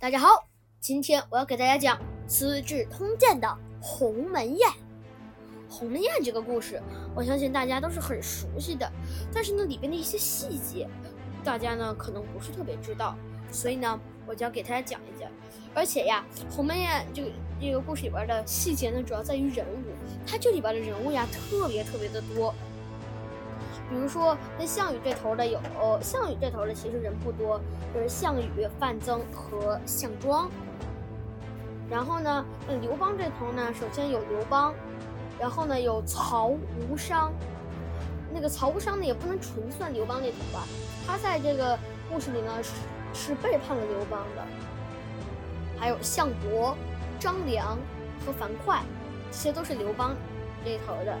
大家好，今天我要给大家讲《资治通鉴》的鸿门宴。鸿门宴这个故事，我相信大家都是很熟悉的，但是呢，里边的一些细节，大家呢可能不是特别知道，所以呢，我就要给大家讲一讲。而且呀，鸿门宴这个这个故事里边的细节呢，主要在于人物，它这里边的人物呀，特别特别的多。比如说，那项羽这头的有项羽这头的其实人不多，就是项羽、范增和项庄。然后呢，那刘邦这头呢，首先有刘邦，然后呢有曹无伤。那个曹无伤呢，也不能纯算刘邦那头吧，他在这个故事里呢是是背叛了刘邦的。还有项伯、张良和樊哙，这些都是刘邦这头的。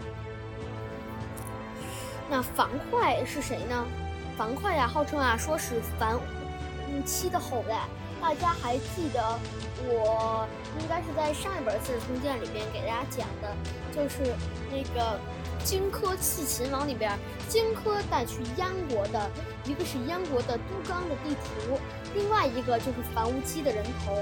那樊哙是谁呢？樊哙呀，号称啊说是樊无期的后代。大家还记得我应该是在上一本《资治通鉴》里边给大家讲的，就是那个荆轲刺秦王里边，荆轲带去燕国的一个是燕国的都纲的地图，另外一个就是樊无期的人头。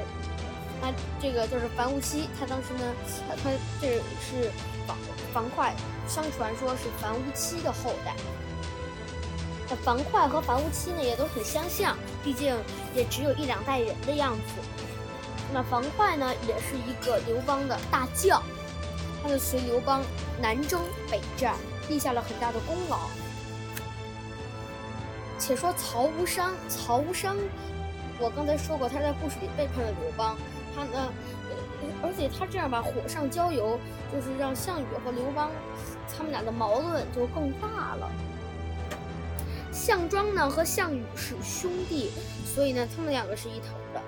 那这个就是樊无期，他当时呢，他他这是樊樊哙。相传说是樊无期的后代。那樊哙和樊无期呢也都很相像，毕竟也只有一两代人的样子。那樊哙呢也是一个刘邦的大将，他就随刘邦南征北战，立下了很大的功劳。且说曹无伤，曹无伤，我刚才说过他在故事里背叛了刘邦，他呢。而且他这样吧，火上浇油，就是让项羽和刘邦他们俩的矛盾就更大了。项庄呢和项羽是兄弟，所以呢他们两个是一头的。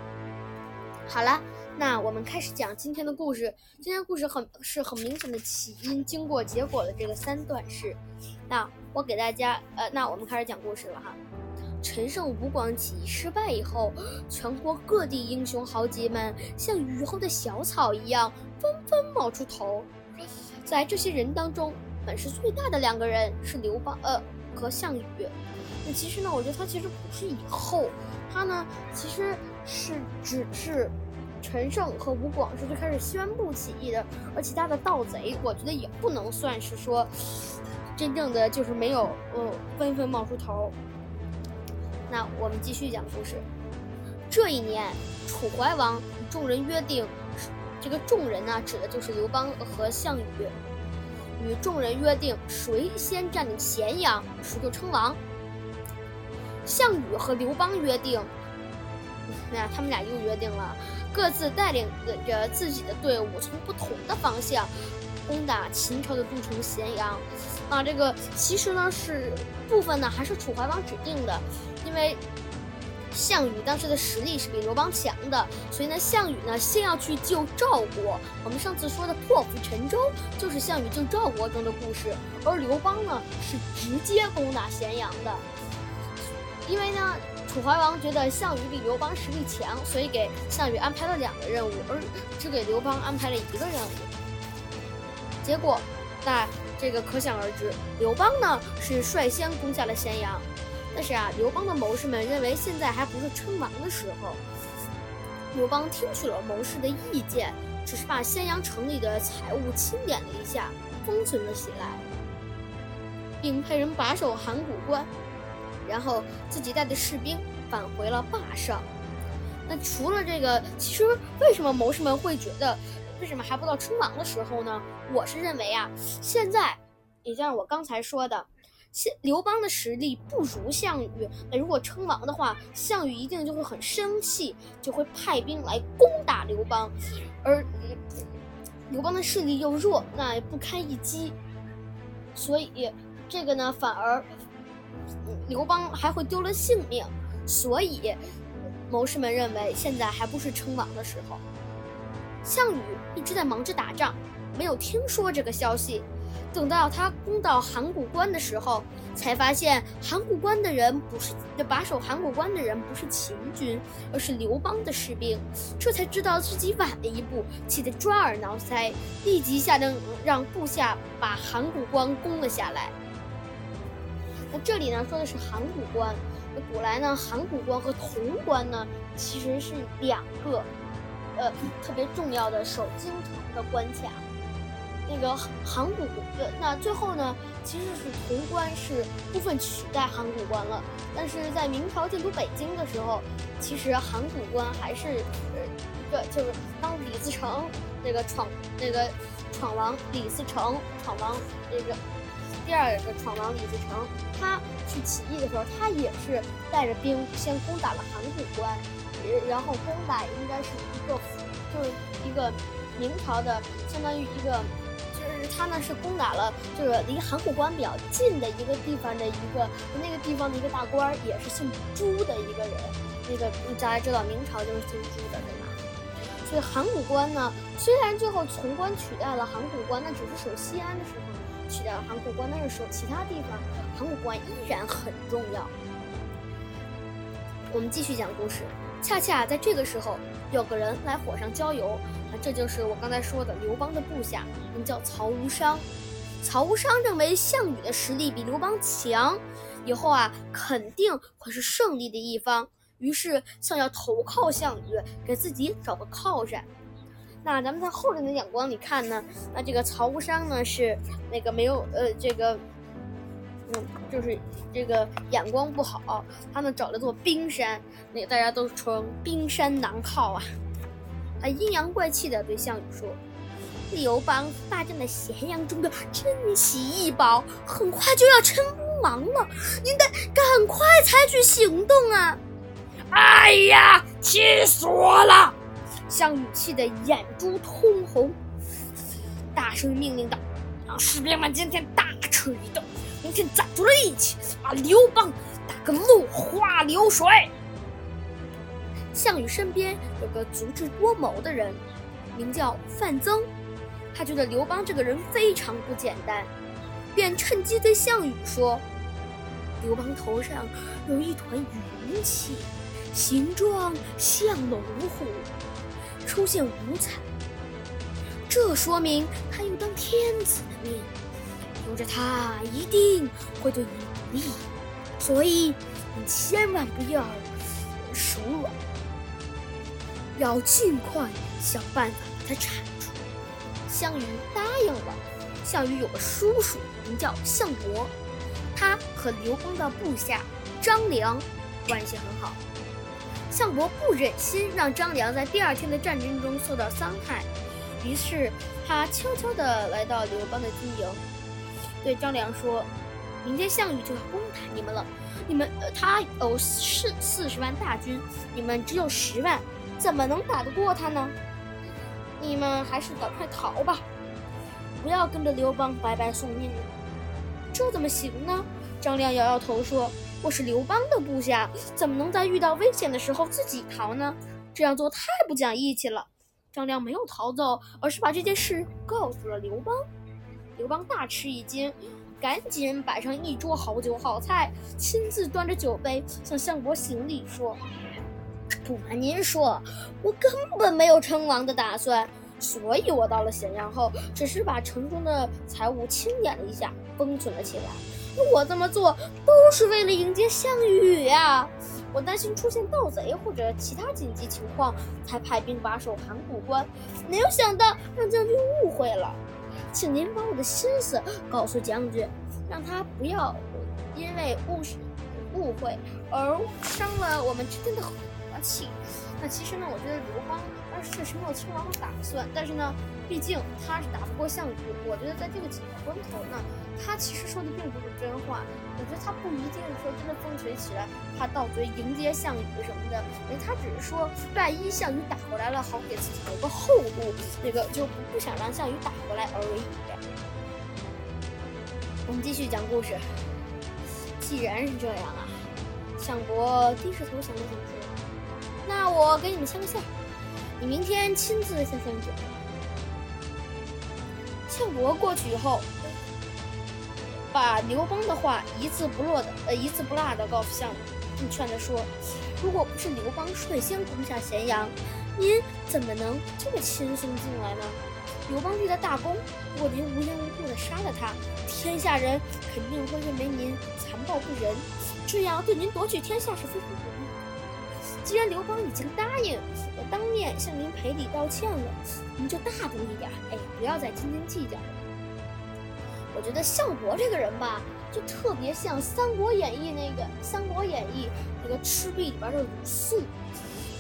好了，那我们开始讲今天的故事。今天故事很是很明显的起因、经过、结果的这个三段式。那我给大家，呃，那我们开始讲故事了哈。陈胜吴广起义失败以后，全国各地英雄豪杰们像雨后的小草一样纷纷冒出头。在这些人当中，本事最大的两个人是刘邦呃和项羽。那其实呢，我觉得他其实不是以后，他呢其实是只是陈胜和吴广是最开始宣布起义的，而其他的盗贼，我觉得也不能算是说真正的就是没有呃纷纷冒出头。那我们继续讲故事。这一年，楚怀王与众人约定，这个众人呢，指的就是刘邦和项羽，与众人约定，谁先占领咸阳，谁就称王。项羽和刘邦约定，那他们俩又约定了，各自带领着自己的队伍，从不同的方向攻打秦朝的都城咸阳。啊，这个其实呢是部分呢还是楚怀王指定的。因为项羽当时的实力是比刘邦强的，所以呢，项羽呢先要去救赵国。我们上次说的破釜沉舟就是项羽救赵国中的故事，而刘邦呢是直接攻打咸阳的。因为呢，楚怀王觉得项羽比刘邦实力强，所以给项羽安排了两个任务，而只给刘邦安排了一个任务。结果，那这个可想而知，刘邦呢是率先攻下了咸阳。但是啊，刘邦的谋士们认为现在还不是称王的时候。刘邦听取了谋士的意见，只是把咸阳城里的财物清点了一下，封存了起来，并派人把守函谷关，然后自己带的士兵返回了坝上。那除了这个，其实为什么谋士们会觉得，为什么还不到称王的时候呢？我是认为啊，现在，也就像我刚才说的。现刘邦的实力不如项羽，那如果称王的话，项羽一定就会很生气，就会派兵来攻打刘邦，而刘邦的势力又弱，那不堪一击，所以这个呢，反而刘邦还会丢了性命。所以谋士们认为，现在还不是称王的时候。项羽一直在忙着打仗，没有听说这个消息。等到他攻到函谷关的时候，才发现函谷关的人不是把守函谷关的人不是秦军，而是刘邦的士兵。这才知道自己晚了一步，气得抓耳挠腮，立即下令让部下把函谷关攻了下来。那这里呢，说的是函谷关。那古来呢，函谷关和潼关呢，其实是两个呃特别重要的守京城的关卡。那个函谷呃，那最后呢，其实是潼关是部分取代函谷关了。但是在明朝进驻北京的时候，其实函谷关还是呃一个就是当李自成那个闯那个闯王李自成闯王那个第二个闯王李自成，他去起义的时候，他也是带着兵先攻打了函谷关，然后攻打应该是一个就是一个明朝的相当于一个。就是他呢是攻打了，就是离函谷关比较近的一个地方的一个那个地方的一个大官，也是姓朱的一个人。那个大家知道明朝就是姓朱的，对吗？所以函谷关呢，虽然最后潼关取代了函谷关，那只是守西安的时候取代了函谷关，但是守其他地方，函谷关依然很重要。我们继续讲故事。恰恰在这个时候，有个人来火上浇油，啊，这就是我刚才说的刘邦的部下，名叫曹无伤。曹无伤认为项羽的实力比刘邦强，以后啊肯定会是胜利的一方，于是想要投靠项羽，给自己找个靠山。那咱们在后人的眼光里看呢，那这个曹无伤呢是那个没有呃这个。嗯，就是这个眼光不好，他们找了座冰山，那大家都称冰山难靠啊。他阴阳怪气的对项羽说：“刘邦霸占了咸阳中的珍奇异宝，很快就要称王了，您得赶快采取行动啊！”哎呀，气死我了！项羽气得眼珠通红，大声命令道：“让士兵们今天大吃一顿。”明天攒足了力气，把刘邦打个落花流水。项羽身边有个足智多谋的人，名叫范增，他觉得刘邦这个人非常不简单，便趁机对项羽说：“刘邦头上有一团云气，形状像龙虎，出现五彩，这说明他有当天子的命。”留着他一定会对你不利，所以你千万不要手软，要尽快想办法把他铲除。项羽答应了。项羽有个叔叔名叫项伯，他和刘邦的部下张良关系很好。项伯不忍心让张良在第二天的战争中受到伤害，于是他悄悄地来到刘邦的军营。对张良说：“明天项羽就要攻打你们了，你们，他有四四十万大军，你们只有十万，怎么能打得过他呢？你们还是赶快逃吧，不要跟着刘邦白白送命了。这怎么行呢？”张良摇摇头说：“我是刘邦的部下，怎么能在遇到危险的时候自己逃呢？这样做太不讲义气了。”张良没有逃走，而是把这件事告诉了刘邦。刘邦大吃一惊，赶紧摆上一桌好酒好菜，亲自端着酒杯向相国行礼说：“不瞒您说，我根本没有称王的打算，所以我到了咸阳后，只是把城中的财物清点了一下，封存了起来。我这么做都是为了迎接项羽呀！我担心出现盗贼或者其他紧急情况，才派兵把守函谷关，没有想到让将军误会了。”请您把我的心思告诉将军，让他不要因为误误会而伤了我们之间的和气。那其实呢，我觉得刘邦确实没有称王的打算，但是呢，毕竟他是打不过项羽。我觉得在这个紧要关头呢，他其实说的并不是真话。我觉得他不一定说真的风吹起来，他到嘴迎接项羽什么的，他只是说，万一项羽打过来了，好给自己留个后路，那个就不想让项羽打过来而已。我们继续讲故事。既然是这样啊，项伯低着头想了想说。那我给你们牵个线，你明天亲自向项羽讲。项伯过去以后，把刘邦的话一字不落的呃一字不落的告诉项羽，并劝他说：“如果不是刘邦率先攻下咸阳，您怎么能这么轻松进来呢？刘邦立了大功，如果您无缘无故的杀了他，天下人肯定会认为您残暴不仁，这样对您夺取天下是非常不利的。既然刘邦已经答应我当面向您赔礼道歉了，您就大度一点，哎，不要再斤斤计较了。我觉得项伯这个人吧，就特别像《三国演义》那个《三国演义》那个赤壁里边的鲁肃。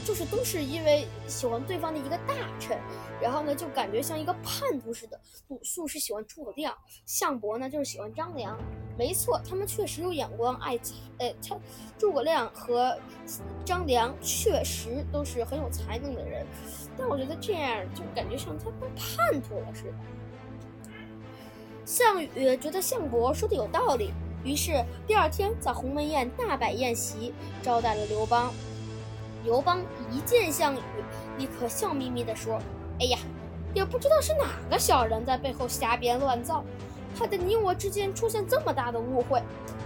就是都是因为喜欢对方的一个大臣，然后呢就感觉像一个叛徒似的。鲁肃是喜欢诸葛亮，项伯呢就是喜欢张良。没错，他们确实有眼光，爱才。呃，他诸葛亮和张良确实都是很有才能的人，但我觉得这样就感觉像他当叛徒了似的。项羽觉得项伯说的有道理，于是第二天在鸿门宴大摆宴席，招待了刘邦。刘邦一见项羽，立刻笑眯眯地说：“哎呀，也不知道是哪个小人在背后瞎编乱造，害得你我之间出现这么大的误会。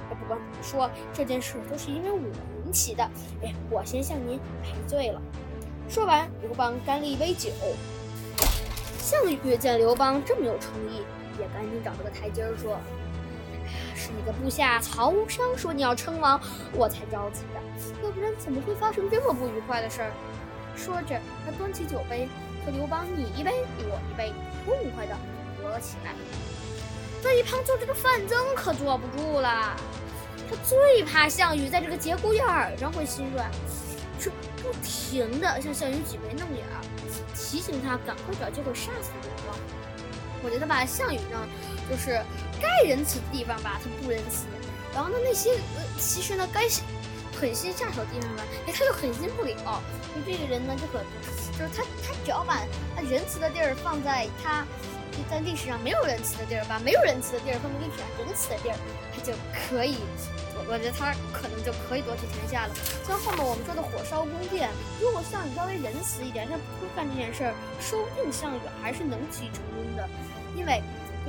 不管怎么说，这件事都是因为我引起的。哎，我先向您赔罪了。”说完，刘邦干了一杯酒。项羽见刘邦这么有诚意，也赶紧找了个台阶儿说。是你的部下曹无伤说你要称王，我才着急的，要不然怎么会发生这么不愉快的事儿？说着，他端起酒杯，和刘邦你一杯我一杯，痛快的喝了起来。在一旁坐着的范增可坐不住了，他最怕项羽在这个节骨眼儿上会心软，是不停的向项羽挤眉弄眼，提醒他赶快找机会杀死刘邦。我觉得吧，项羽呢，就是该仁慈的地方吧，他不仁慈；然后呢，那些呃，其实呢，该狠心下手的地方吧，哎，他又狠心不了。就这个人呢，就很，就是他，他只要把他仁慈的地儿放在他在历史上没有仁慈的地儿，把没有仁慈的地儿放在历史上仁慈的地儿，他就可以。我觉得他可能就可以夺取天下了。像后面我们说的火烧宫殿，如果项羽稍微仁慈一点，他不会干这件事儿，说不定项羽还是能取成功的。因为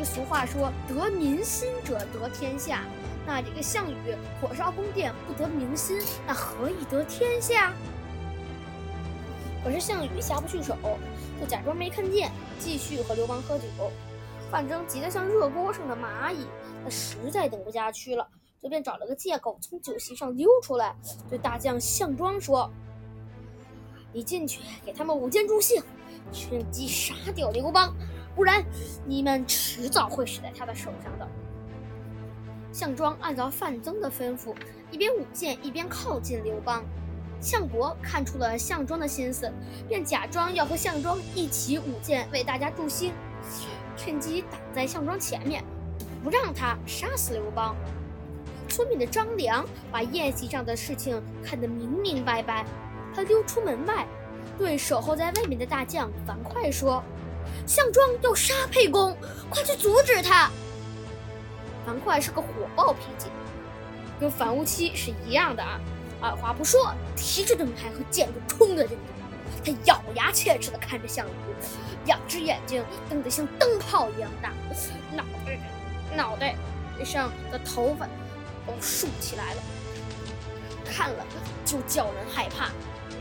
俗话说“得民心者得天下”，那这个项羽火烧宫殿不得民心，那何以得天下？可是项羽下不去手，就假装没看见，继续和刘邦喝酒。范增急得像热锅上的蚂蚁，他实在等不下去了。就便找了个借口从酒席上溜出来，对大将项庄说：“你进去给他们舞剑助兴，趁机杀掉刘邦，不然你们迟早会死在他的手上的。”项庄按照范增的吩咐，一边舞剑一边靠近刘邦。项伯看出了项庄的心思，便假装要和项庄一起舞剑为大家助兴，趁机挡在项庄前面，不让他杀死刘邦。聪明的张良把宴席上的事情看得明明白白，他溜出门外，对守候在外面的大将樊哙说：“项庄要杀沛公，快去阻止他！”樊哙是个火爆脾气，跟樊无期是一样的啊！二话不说，提着盾牌和剑就冲了进去。他咬牙切齿地看着项羽，两只眼睛瞪得像灯泡一样大，脑袋脑袋上的头发。都竖起来了，看了就叫人害怕。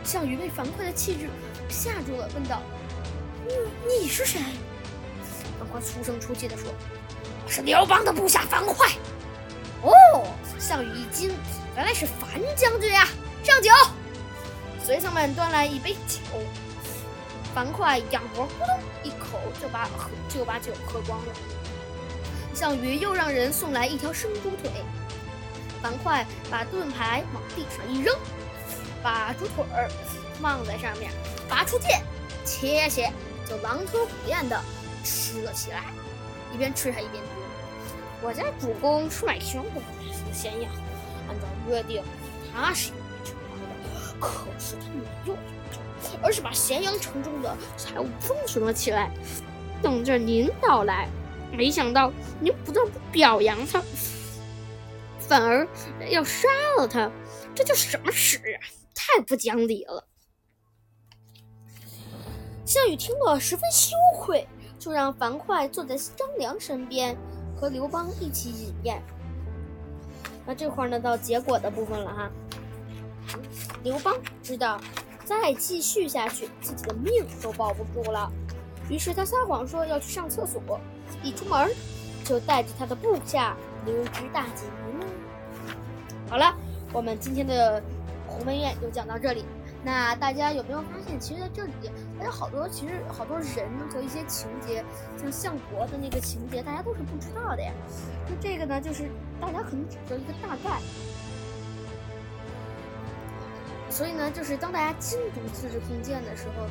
项羽被樊哙的气质吓住了，问道：“你你是谁？”樊哙粗声粗气地说：“我是刘邦的部下樊哙。”哦，项羽一惊，原来是樊将军呀！上酒。随从们端来一杯酒，樊哙仰脖咕咚一口就把就把酒喝光了。项羽又让人送来一条生猪腿。樊哙把盾牌往地上一扔，把猪腿儿放在上面，拔出剑，切切，就狼吞虎咽的吃了起来。一边吃还一边说：“我家主公是买凶的，咸阳，按照约定，他是要称王的，可是他没有成而是把咸阳城中的财物封存了起来，等着您到来。没想到您不但不表扬他。”反而要杀了他，这叫什么事啊？太不讲理了！项羽听了十分羞愧，就让樊哙坐在张良身边，和刘邦一起饮宴。那这块呢，到结果的部分了哈。刘邦知道再继续下去，自己的命都保不住了，于是他撒谎说要去上厕所，一出门就带着他的部下溜之大吉。好了，我们今天的鸿门宴就讲到这里。那大家有没有发现，其实在这里，大家好多其实好多人和一些情节，像相国的那个情节，大家都是不知道的呀。那这个呢，就是大家可能只知道一个大概。所以呢，就是当大家精读《资治通鉴》的时候，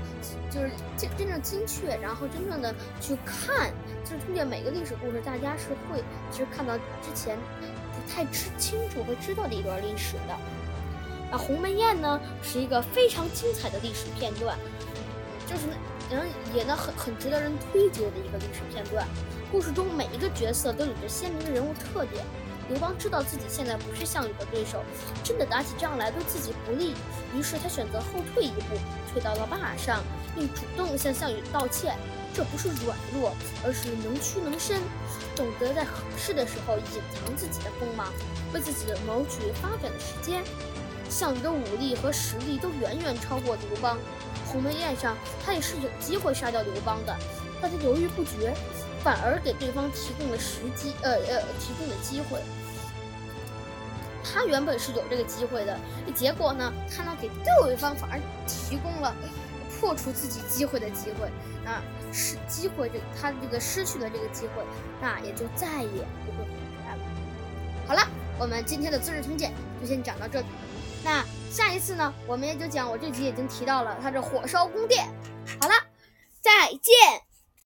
就是真真正精确，然后真正的去看《资治通鉴》每个历史故事，大家是会其实看到之前不太知清楚和知道的一段历史的。那鸿门宴呢，是一个非常精彩的历史片段，就是人也呢很很值得人推究的一个历史片段。故事中每一个角色都有着鲜明的人物特点。刘邦知道自己现在不是项羽的对手，真的打起仗来对自己不利，于是他选择后退一步，退到了坝上，并主动向项羽道歉。这不是软弱，而是能屈能伸，懂得在合适的时候隐藏自己的锋芒，为自己谋取发展的时间。项羽的武力和实力都远远超过刘邦。鸿门宴上，他也是有机会杀掉刘邦的，但他犹豫不决，反而给对方提供了时机，呃呃，提供了机会。他原本是有这个机会的，结果呢，他呢给对方反而提供了破除自己机会的机会。啊，失机会这他这个失去了这个机会，那也就再也不会回来了。好了，我们今天的《资治通鉴》就先讲到这里。那下一次呢，我们也就讲我这集已经提到了他这火烧宫殿。好了，再见。